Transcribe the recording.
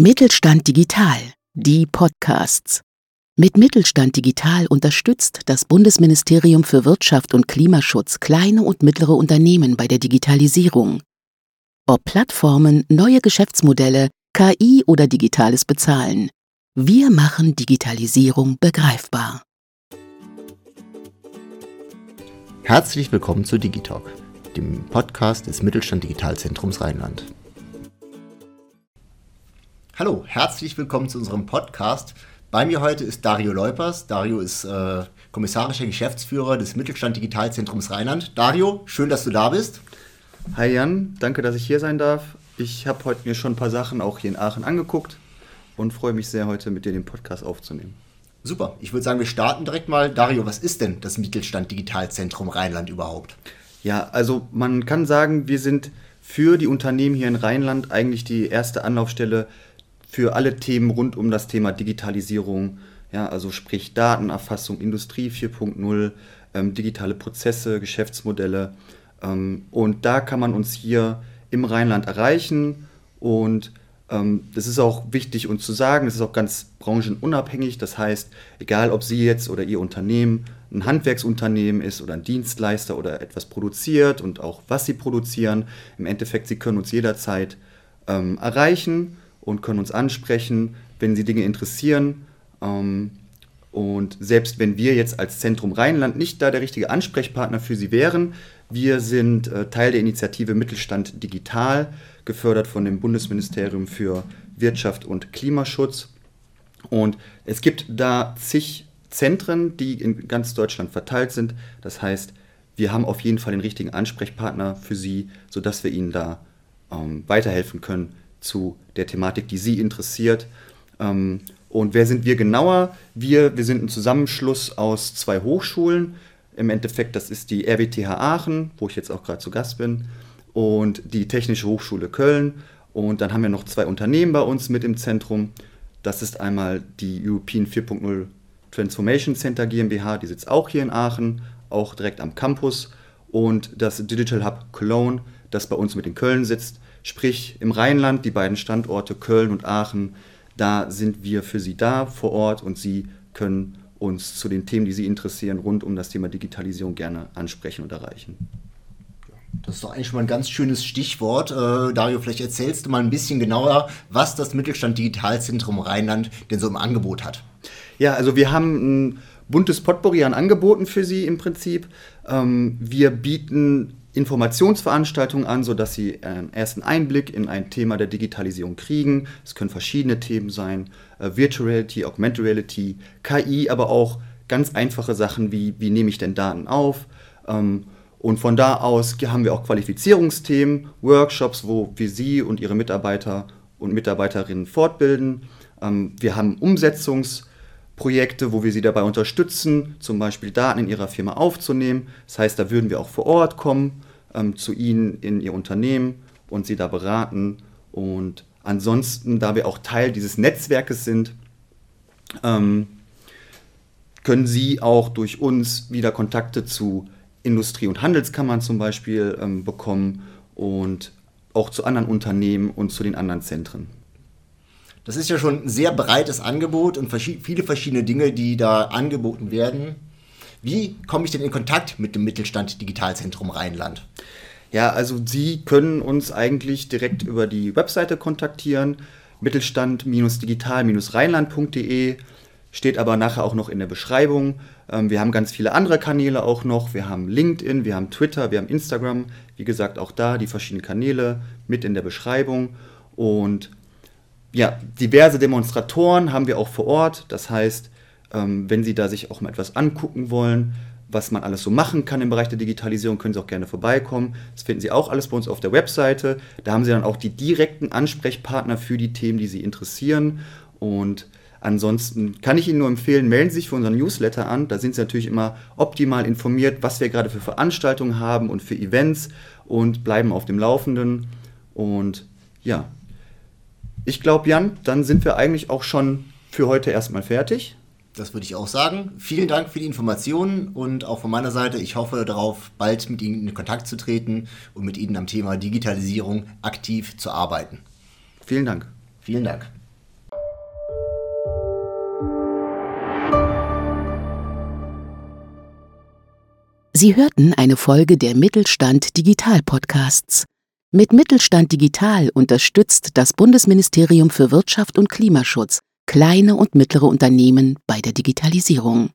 Mittelstand Digital, die Podcasts. Mit Mittelstand Digital unterstützt das Bundesministerium für Wirtschaft und Klimaschutz kleine und mittlere Unternehmen bei der Digitalisierung. Ob Plattformen, neue Geschäftsmodelle, KI oder digitales Bezahlen. Wir machen Digitalisierung begreifbar. Herzlich willkommen zu Digitalk, dem Podcast des Mittelstand Digitalzentrums Rheinland. Hallo, herzlich willkommen zu unserem Podcast. Bei mir heute ist Dario Leupers. Dario ist äh, kommissarischer Geschäftsführer des Mittelstand Digitalzentrums Rheinland. Dario, schön, dass du da bist. Hi Jan, danke, dass ich hier sein darf. Ich habe heute mir schon ein paar Sachen auch hier in Aachen angeguckt und freue mich sehr, heute mit dir den Podcast aufzunehmen. Super, ich würde sagen, wir starten direkt mal. Dario, was ist denn das Mittelstand Digitalzentrum Rheinland überhaupt? Ja, also man kann sagen, wir sind für die Unternehmen hier in Rheinland eigentlich die erste Anlaufstelle für alle Themen rund um das Thema Digitalisierung, ja, also sprich Datenerfassung, Industrie 4.0, ähm, digitale Prozesse, Geschäftsmodelle. Ähm, und da kann man uns hier im Rheinland erreichen. Und ähm, das ist auch wichtig uns zu sagen, das ist auch ganz branchenunabhängig. Das heißt, egal ob Sie jetzt oder Ihr Unternehmen ein Handwerksunternehmen ist oder ein Dienstleister oder etwas produziert und auch was Sie produzieren, im Endeffekt, Sie können uns jederzeit ähm, erreichen und können uns ansprechen, wenn sie Dinge interessieren. Ähm, und selbst wenn wir jetzt als Zentrum Rheinland nicht da der richtige Ansprechpartner für Sie wären, wir sind äh, Teil der Initiative Mittelstand Digital, gefördert von dem Bundesministerium für Wirtschaft und Klimaschutz. Und es gibt da zig Zentren, die in ganz Deutschland verteilt sind. Das heißt, wir haben auf jeden Fall den richtigen Ansprechpartner für Sie, sodass wir Ihnen da ähm, weiterhelfen können, zu der Thematik, die Sie interessiert. Ähm, und wer sind wir genauer? Wir, wir sind ein Zusammenschluss aus zwei Hochschulen. Im Endeffekt, das ist die RWTH Aachen, wo ich jetzt auch gerade zu Gast bin, und die Technische Hochschule Köln. Und dann haben wir noch zwei Unternehmen bei uns mit im Zentrum. Das ist einmal die European 4.0 Transformation Center GmbH, die sitzt auch hier in Aachen, auch direkt am Campus. Und das Digital Hub Cologne, das bei uns mit in Köln sitzt. Sprich, im Rheinland, die beiden Standorte Köln und Aachen, da sind wir für Sie da vor Ort und Sie können uns zu den Themen, die Sie interessieren, rund um das Thema Digitalisierung gerne ansprechen und erreichen. Das ist doch eigentlich schon mal ein ganz schönes Stichwort. Äh, Dario, vielleicht erzählst du mal ein bisschen genauer, was das Mittelstand Digitalzentrum Rheinland denn so im Angebot hat. Ja, also wir haben ein buntes Potpourri an Angeboten für Sie im Prinzip. Ähm, wir bieten Informationsveranstaltungen an, sodass Sie einen ersten Einblick in ein Thema der Digitalisierung kriegen. Es können verschiedene Themen sein, äh, Virtual Reality, Augmented Reality, KI, aber auch ganz einfache Sachen wie, wie nehme ich denn Daten auf? Ähm, und von da aus haben wir auch Qualifizierungsthemen, Workshops, wo wir Sie und Ihre Mitarbeiter und Mitarbeiterinnen fortbilden. Ähm, wir haben Umsetzungsprojekte, wo wir Sie dabei unterstützen, zum Beispiel Daten in Ihrer Firma aufzunehmen. Das heißt, da würden wir auch vor Ort kommen ähm, zu Ihnen in Ihr Unternehmen und Sie da beraten. Und ansonsten, da wir auch Teil dieses Netzwerkes sind, ähm, können Sie auch durch uns wieder Kontakte zu Industrie- und Handelskammern zum Beispiel ähm, bekommen und auch zu anderen Unternehmen und zu den anderen Zentren. Das ist ja schon ein sehr breites Angebot und viele verschiedene Dinge, die da angeboten werden. Wie komme ich denn in Kontakt mit dem Mittelstand Digitalzentrum Rheinland? Ja, also Sie können uns eigentlich direkt über die Webseite kontaktieren, mittelstand-digital-rheinland.de, steht aber nachher auch noch in der Beschreibung. Ähm, wir haben ganz viele andere Kanäle auch noch. Wir haben LinkedIn, wir haben Twitter, wir haben Instagram. Wie gesagt, auch da die verschiedenen Kanäle mit in der Beschreibung. Und ja, diverse Demonstratoren haben wir auch vor Ort. Das heißt, ähm, wenn Sie da sich auch mal etwas angucken wollen, was man alles so machen kann im Bereich der Digitalisierung, können Sie auch gerne vorbeikommen. Das finden Sie auch alles bei uns auf der Webseite. Da haben Sie dann auch die direkten Ansprechpartner für die Themen, die Sie interessieren. Und ansonsten kann ich Ihnen nur empfehlen, melden Sie sich für unseren Newsletter an. Da sind Sie natürlich immer optimal informiert, was wir gerade für Veranstaltungen haben und für Events und bleiben auf dem Laufenden. Und ja, ich glaube, Jan, dann sind wir eigentlich auch schon für heute erstmal fertig. Das würde ich auch sagen. Vielen Dank für die Informationen und auch von meiner Seite, ich hoffe darauf, bald mit Ihnen in Kontakt zu treten und mit Ihnen am Thema Digitalisierung aktiv zu arbeiten. Vielen Dank. Vielen Dank. Sie hörten eine Folge der Mittelstand Digital Podcasts. Mit Mittelstand Digital unterstützt das Bundesministerium für Wirtschaft und Klimaschutz kleine und mittlere Unternehmen bei der Digitalisierung.